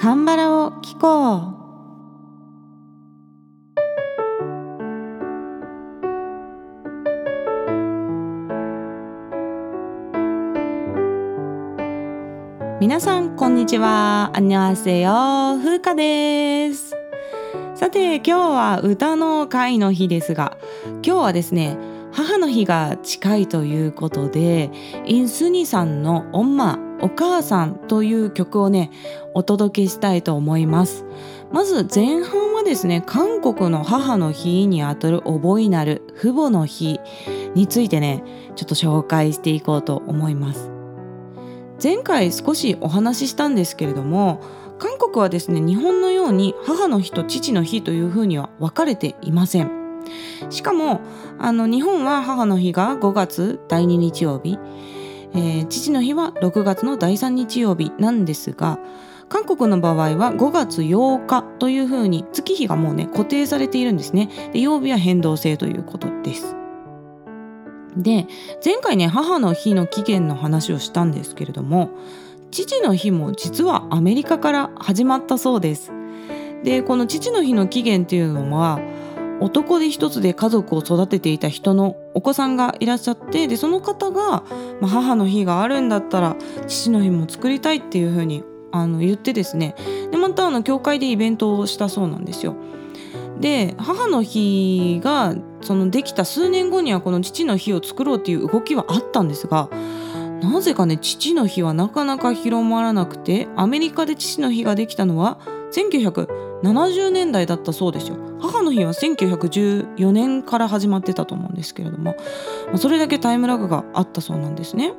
カンバラを聞こう皆さんこんにちは。あんにゃせよ。ふうかです。さて今日は歌の会の日ですが今日はですね母の日が近いということでインスニさんの「オンマお母さん」という曲をねお届けしたいと思います。まず前半はですね韓国の母の日にあたる覚えなる父母の日についてねちょっと紹介していこうと思います。前回少しお話ししたんですけれども韓国はですね日本のように母の日と父の日というふうには分かれていません。しかもあの日本は母の日が5月第2日曜日、えー、父の日は6月の第3日曜日なんですが韓国の場合は5月8日というふうに月日がもうね固定されているんですね。で曜日は変動制ということです。で前回ね母の日の起源の話をしたんですけれども父の日も実はアメリカから始まったそうです。でこの父の日の起源っていうのは男で一つで家族を育てていた人のお子さんがいらっしゃってでその方が、まあ、母の日があるんだったら父の日も作りたいっていうふうにあの言ってですねでまたあの教会でイベントをしたそうなんですよ。で母の日がそのできた数年後にはこの父の日を作ろうっていう動きはあったんですがなぜかね父の日はなかなか広まらなくてアメリカで父の日ができたのは1970年代だったそうですよ母の日は1914年から始まってたと思うんですけれどもそれだけタイムラグがあったそうなんですね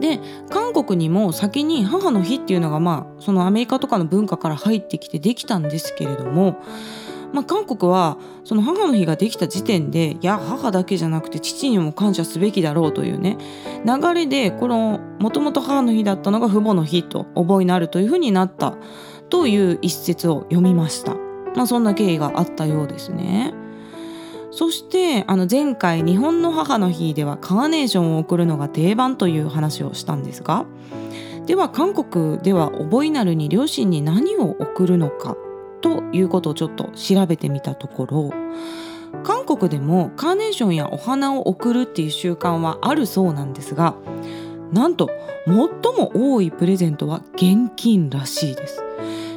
で韓国にも先に母の日っていうのがまあそのアメリカとかの文化から入ってきてできたんですけれどもまあ、韓国はその母の日ができた時点でいや母だけじゃなくて父にも感謝すべきだろうというね流れでこのもともと母の日だったのが父母の日と覚えになるというふうになったという一節を読みました。まあ、そんな経緯があったようですね。そしてあの前回日本の母の日ではカーネーションを贈るのが定番という話をしたんですがでは韓国では覚えなるに両親に何を贈るのかということをちょっと調べてみたところ韓国でもカーネーションやお花を贈るっていう習慣はあるそうなんですがなんと最も多いプレゼントは現金らしいです。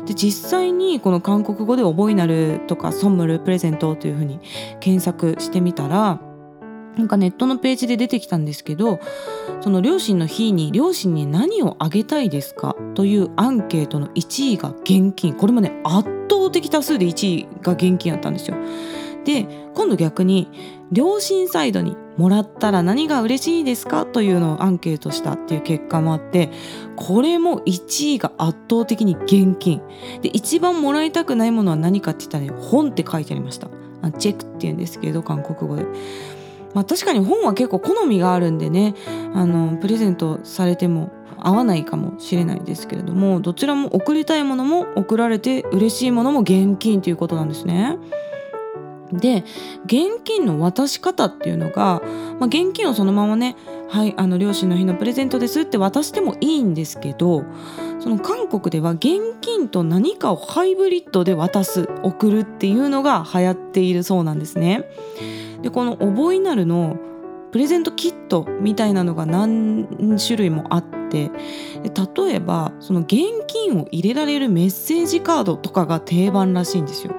で実際にこの韓国語で覚えなるとかソンムルプレゼントというふうに検索してみたらなんかネットのページで出てきたんですけどその両親の日に両親に何をあげたいですかというアンケートの1位が現金これもね圧倒的多数で1位が現金やったんですよ。で今度逆に両親サイドにもらったら何が嬉しいですか？というのをアンケートしたっていう結果もあってこれも1位が圧倒的に現金。で一番もらいたくないものは何かって言ったら、ね、本って書いてありました。チェックって言うんですけど韓国語で。まあ、確かに本は結構好みがあるんでねあのプレゼントされても合わないかもしれないですけれどもどちらも送りたいものも送られて嬉しいものも現金ということなんですね。で現金の渡し方っていうのが、まあ、現金をそのままねはいあの両親の日のプレゼントですって渡してもいいんですけどその韓国では現金と何かをハイブリッドで渡す送るっていうのが流行っているそうなんですね。でこの覚えなるのプレゼントキットみたいなのが何種類もあって例えばその現金を入れられるメッセージカードとかが定番らしいんですよ。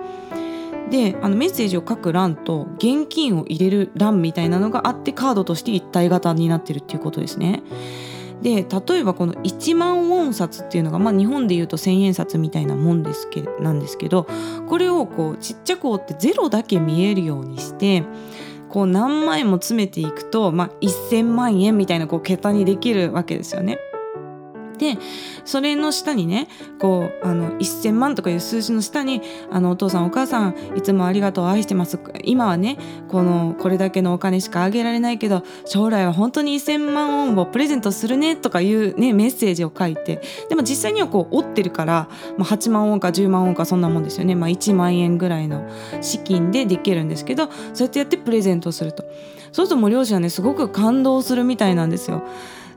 であのメッセージを書く欄と現金を入れる欄みたいなのがあってカードとして一体型になってるっていうことですね。で例えばこの1万ウォン札っていうのが、まあ、日本でいうと1,000円札みたいなもんですけなんですけどこれをこうちっちゃく折ってゼロだけ見えるようにしてこう何枚も詰めていくと、まあ、1,000万円みたいなこう桁にできるわけですよね。でそれの下にねこうあの1,000万とかいう数字の下にあのお父さんお母さんいつもありがとう愛してます。今はねこのこれだけのお金しかあげられないけど将来は本当に1,000万ウォンをプレゼントするねとかいうねメッセージを書いてでも実際にはこう折ってるから、まあ、8万ウォンか10万ウォンかそんなもんですよね、まあ、1万円ぐらいの資金でできるんですけどそうやってやってプレゼントすると。そうするともう両親はねすごく感動するみたいなんですよ。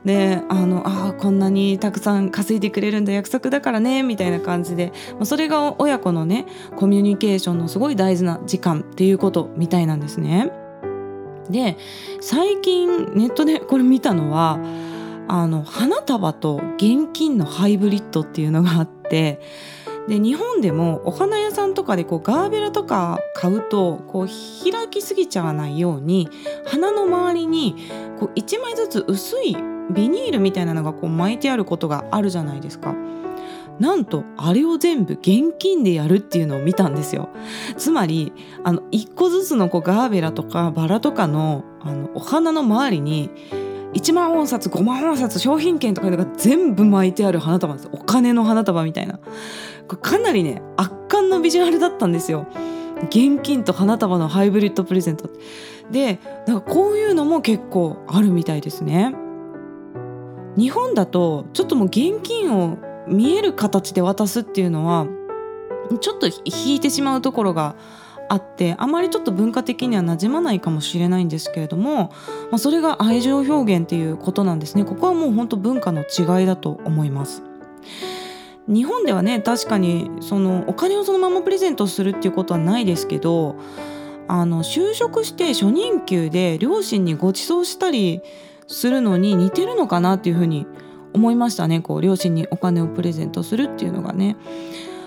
であのあこんなにたくさん稼いでくれるんだ約束だからねみたいな感じで、まあ、それが親子のねコミュニケーションのすごい大事な時間っていうことみたいなんですね。で最近ネットで これ見たのはあの花束と現金のハイブリッドっていうのがあってで日本でもお花屋さんとかでこうガーベラとか買うとこう開きすぎちゃわないように花の周りにこう1枚ずつ薄いビニールみたいなのがこう巻いてあることがあるじゃないですか。なんとあれを全部現金でやるっていうのを見たんですよ。つまりあの1個ずつのこうガーベラとかバラとかのあのお花の周りに1万本札5万本札商品券とかが全部巻いてある花束です。お金の花束みたいな。かなりね圧巻のビジュアルだったんですよ。現金と花束のハイブリッドプレゼントでなんかこういうのも結構あるみたいですね。日本だとちょっともう現金を見える形で渡すっていうのはちょっと引いてしまうところがあってあまりちょっと文化的には馴染まないかもしれないんですけれども、まあ、それが愛情表現っていうことなんですね。ここはもう本当文化の違いだと思います。日本ではね確かにそのお金をそのままプレゼントするっていうことはないですけどあの就職して初任給で両親にご馳走したりするのに似てるのかなっていうふうに思いましたね。こう両親にお金をプレゼントするっていうのがね、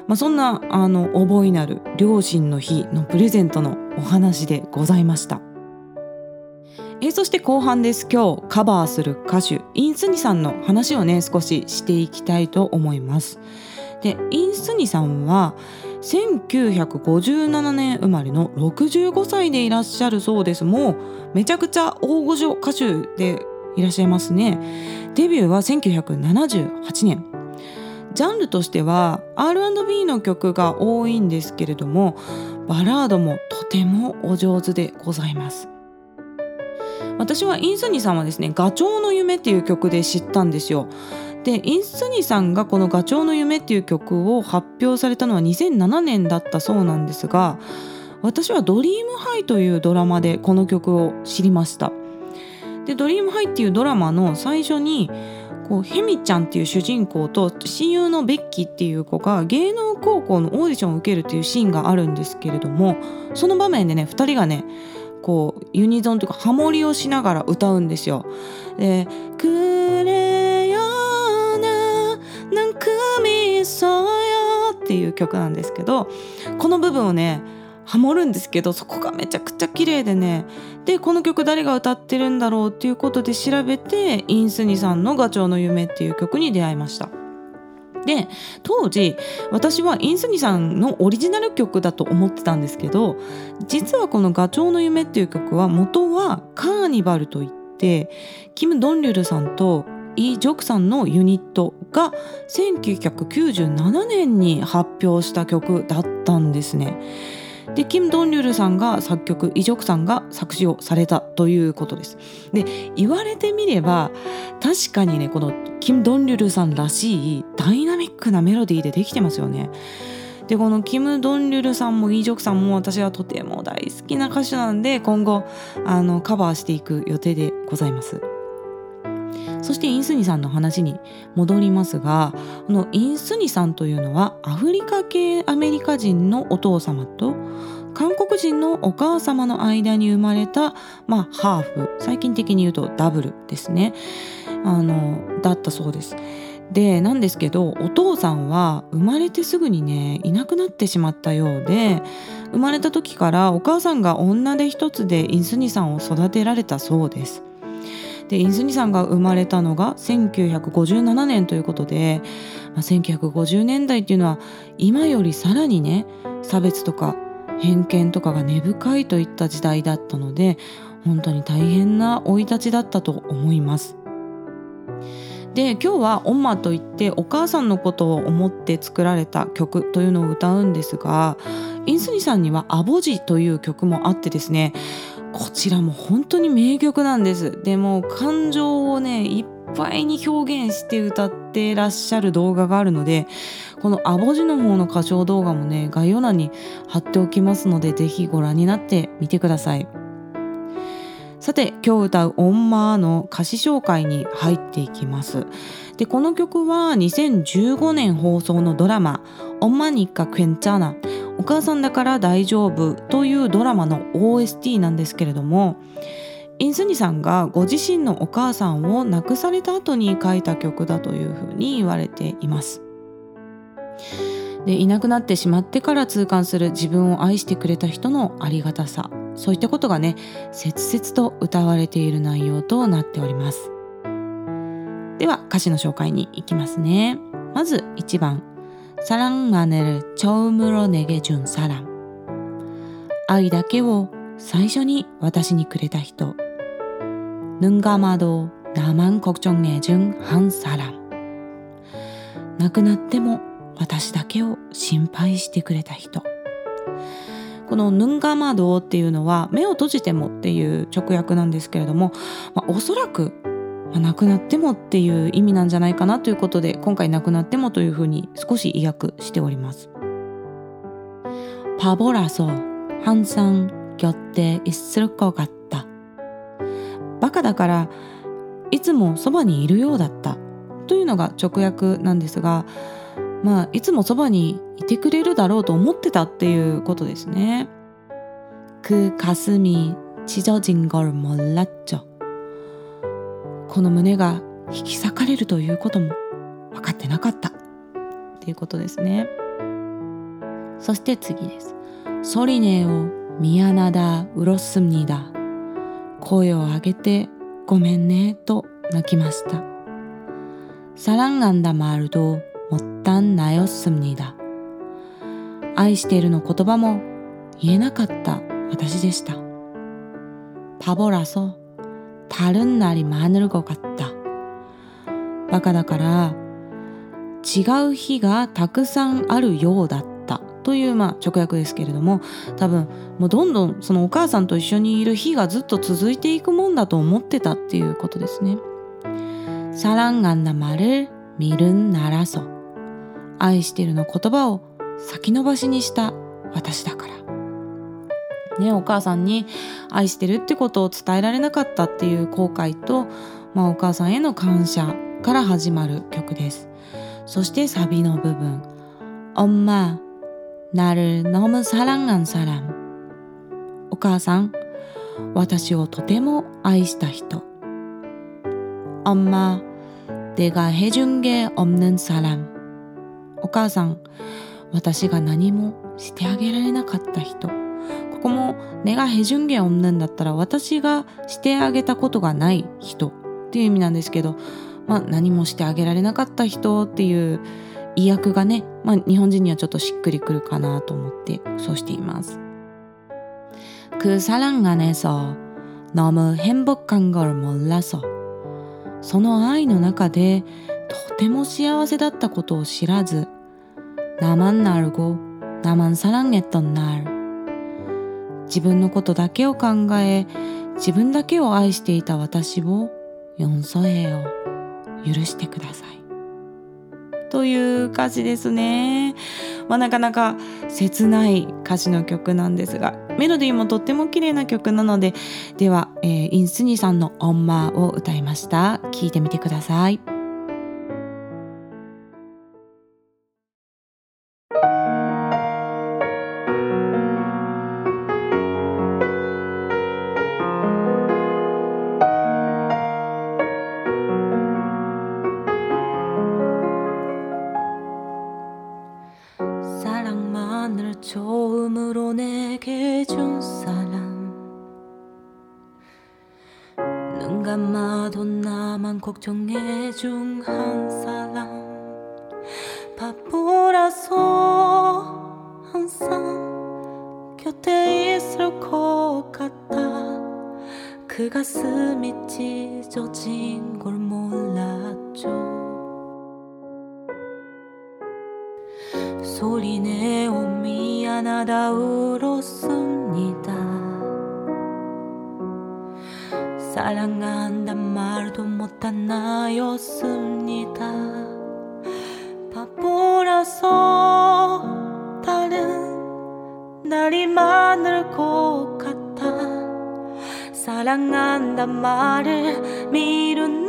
まあ、そんなあの覚えなる両親の日のプレゼントのお話でございました。えー、そして後半です。今日カバーする歌手インスニさんの話をね少ししていきたいと思います。でインスニさんは1957年生まれの65歳でいらっしゃるそうです。もうめちゃくちゃ大御所歌手でいらっしゃいますね。デビューは1978年。ジャンルとしては R&B の曲が多いんですけれどもバラードもとてもお上手でございます。私はインスニさんはですね「ガチョウの夢」っていう曲で知ったんですよ。でインスニさんがこの「ガチョウの夢」っていう曲を発表されたのは2007年だったそうなんですが私は「ドリームハイというドラマでこの曲を知りました。で「ドリームハイっていうドラマの最初にこうヘミちゃんっていう主人公と親友のベッキーっていう子が芸能高校のオーディションを受けるっていうシーンがあるんですけれどもその場面でね2人がねこうユニゾンというかハモリをしながら歌うんですよ。で「くれよな何組そうよ」っていう曲なんですけどこの部分をねハモるんですけどそこがめちゃくちゃ綺麗でねでこの曲誰が歌ってるんだろうっていうことで調べてインスニさんの「ガチョウの夢」っていう曲に出会いました。で当時私はインスニさんのオリジナル曲だと思ってたんですけど実はこの「ガチョウの夢」っていう曲は元はカーニバルといってキム・ドンリュルさんとイ・ジョクさんのユニットが1997年に発表した曲だったんですね。でキム・ドンリュルさんが作曲イ・ジョクさんが作詞をされたということです。で言われてみれば確かにねこのキム・ドンリュルさんらしいダイナミックなメロディーでできてますよね。でこのキム・ドンリュルさんもイ・ジョクさんも私はとても大好きな歌手なんで今後あのカバーしていく予定でございます。そしてインスニさんの話に戻りますがこのインスニさんというのはアフリカ系アメリカ人のお父様と韓国人のお母様の間に生まれた、まあ、ハーフ最近的に言うとダブルですねあのだったそうです。でなんですけどお父さんは生まれてすぐにねいなくなってしまったようで生まれた時からお母さんが女手一つでインスニさんを育てられたそうです。でインスニさんが生まれたのが1957年ということで、まあ、1950年代っていうのは今よりさらにね差別とか偏見とかが根深いといった時代だったので本当に大変な生い立ちだったと思います。で今日は「オンマ」といってお母さんのことを思って作られた曲というのを歌うんですがインスニさんには「アボジ」という曲もあってですねこちらも本当に名曲なんです。でも感情をねいっぱいに表現して歌ってらっしゃる動画があるのでこのアボジの方の歌唱動画もね概要欄に貼っておきますので是非ご覧になってみてください。さて今日歌う「オンマー」の歌詞紹介に入っていきます。でこの曲は2015年放送のドラマ「オンマニッカクエンチャーナ」お母さんだから大丈夫というドラマの OST なんですけれどもインスニさんがご自身のお母さんを亡くされた後に書いた曲だというふうに言われています。でいなくなってしまってから痛感する自分を愛してくれた人のありがたさそういったことがね切々と歌われている内容となっております。では歌詞の紹介に行きますね。まず1番。 사랑만을처음으로내게준사람愛だけを最初に私にくれた人눈감아도나만걱정해준한사람亡くなっても私だけを心配してくれた人この「ヌンガマド」っていうのは「目を閉じても」っていう直訳なんですけれども、まあ、おそらく、 まあ、亡くなってもっていう意味なんじゃないかなということで今回亡くなってもというふうに少し意訳しております。바보라서항상곁에있을것같다バカだからいつもそばにいるようだったというのが直訳なんですがまあいつもそばにいてくれるだろうと思ってたっていうことですね。그가슴이찢어진걸몰랐죠 この胸が引き裂かれるということも分かってなかったっていうことですね。そして次です。ソリネをミヤナダウロスミダ声を上げてごめんねと泣きました。サランガンダマルド 못한 나였습니다. 愛しているの言葉も言えなかった私でした。바보라서 다른날이많을것ったバカだから違う日がたくさんあるようだったというまあ直訳ですけれども多分もうどんどんそのお母さんと一緒にいる日がずっと続いていくもんだと思ってたっていうことですね。사랑한다말을미룬나라서愛してるの言葉を先延ばしにした私だから。 ね、お母さんに愛してるってことを伝えられなかったっていう後悔と、まあ、お母さんへの感謝から始まる曲です。そしてサビの部分。엄마나를너무사랑한사람お母さん、私をとても愛した人。엄마내가해준게없는사람お母さん私が何もしてあげられなかった人 ここも根がへじゅんげんんだったら私がしてあげたことがない人っていう意味なんですけど、まあ、何もしてあげられなかった人っていう意訳がね、まあ、日本人にはちょっとしっくりくるかなと思ってそうしています。그사랑안에서너무행복한걸몰라서その愛の中でとても幸せだったことを知らず나만알고나만사랑했던날 自分のことだけを考え自分だけを愛していた私を四祖へを許してください。という歌詞ですね。まあ、なかなか切ない歌詞の曲なんですが、メロディーもとっても綺麗な曲なので、では、えー、インスニーさんのオンマーを歌いました。聴いてみてください。 처음으로 내게 준 사람. 눈 감아도 나만 걱정해 준 한 사람. 바보라서 항상 곁에 있을 것 같아. 그 가슴이 찢어진 걸 몰랐죠. 소리내어 미 안하다 울었습니다. 사랑한단 말도 못한 나였습니다. 바보라서 다른 날이 많을 것 같아. 사랑한단 말을 미룬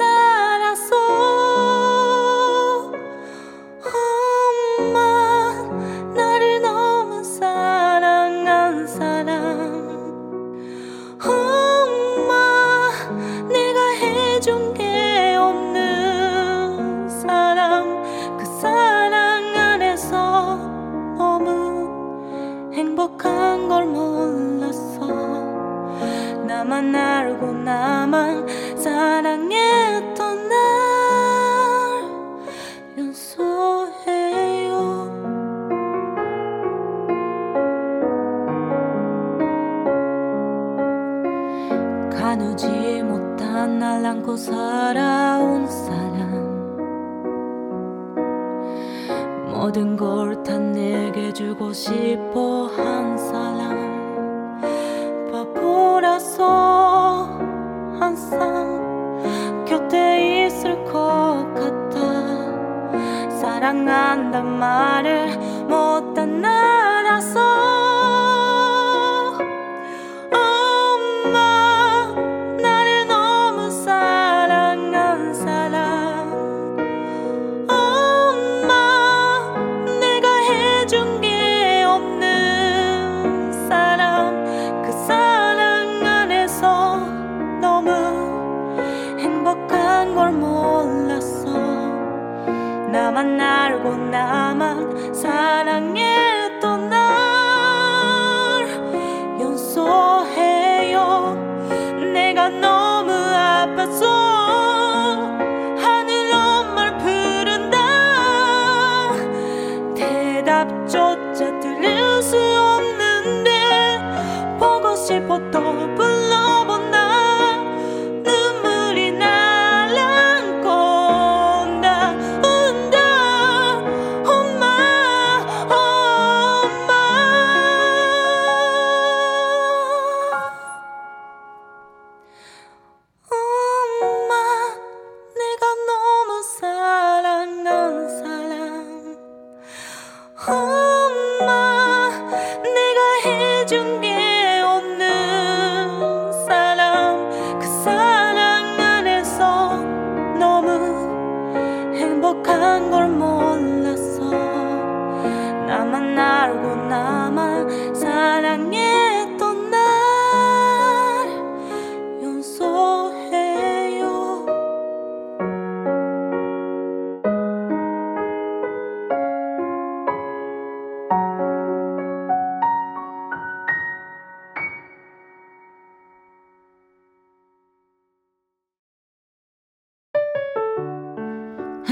있을 것 같아. 사랑한단 말을 못한 나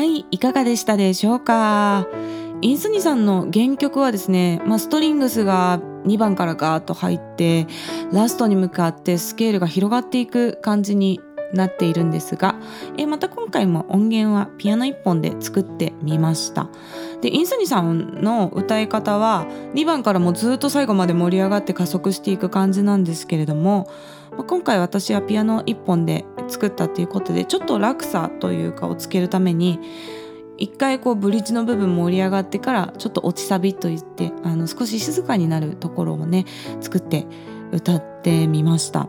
はい、いかがでしたでしょうか？インスニさんの原曲はですね、まあ、ストリングスが2番からガーッと入ってラストに向かってスケールが広がっていく感じになっているんですがえまた今回も音源はピアノ1本で作ってみました。でインスニさんの歌い方は2番からもずっと最後まで盛り上がって加速していく感じなんですけれどもま今回私はピアノ1本で作ったっていうことでちょっと落差というかをつけるために一回こうブリッジの部分盛り上がってからちょっと落ちサビといってあの少し静かになるところをね作って歌ってみました。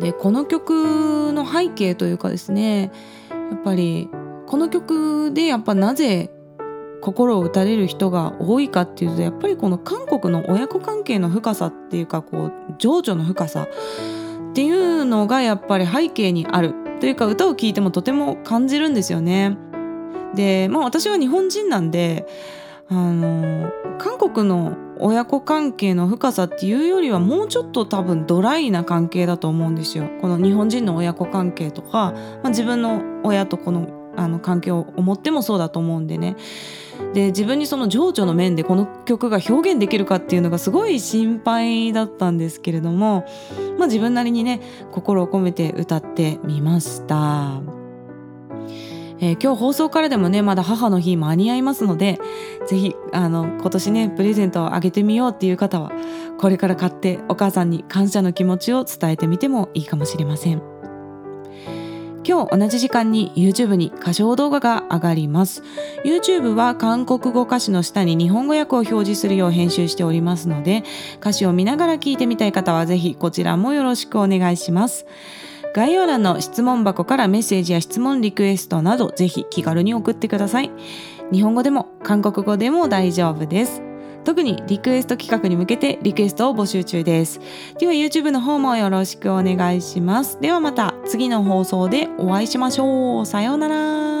でこの曲の背景というかですねやっぱりこの曲でやっぱなぜ心を打たれる人が多いかっていうとやっぱりこの韓国の親子関係の深さっていうかこう情緒の深さっていうのがやっぱり背景にあるというか歌を聴いてもとても感じるんですよね。でまあ私は日本人なんであの韓国の親子関係の深さっていうよりはもうちょっと多分ドライな関係だと思うんですよ。この日本人の親子関係とか、まあ、自分の親とこのあの関係を思ってもそうだと思うんでね。で自分にその情緒の面でこの曲が表現できるかっていうのがすごい心配だったんですけれども、まあ、自分なりにね心を込めて歌ってみました。えー今日放送からでもねまだ母の日間に合いますのでぜひあの今年ねプレゼントをあげてみようっていう方はこれから買ってお母さんに感謝の気持ちを伝えてみてもいいかもしれません今日同じ時間に YouTube に歌唱動画が上がります。YouTube は韓国語歌詞の下に日本語訳を表示するよう編集しておりますので歌詞を見ながら聞いてみたい方はぜひこちらもよろしくお願いします。概要欄の質問箱からメッセージや質問リクエストなどぜひ気軽に送ってください。日本語でも韓国語でも大丈夫です。特にリクエスト企画に向けてリクエストを募集中です。では YouTube の方もよろしくお願いします。ではまた次の放送でお会いしましょう。さようなら。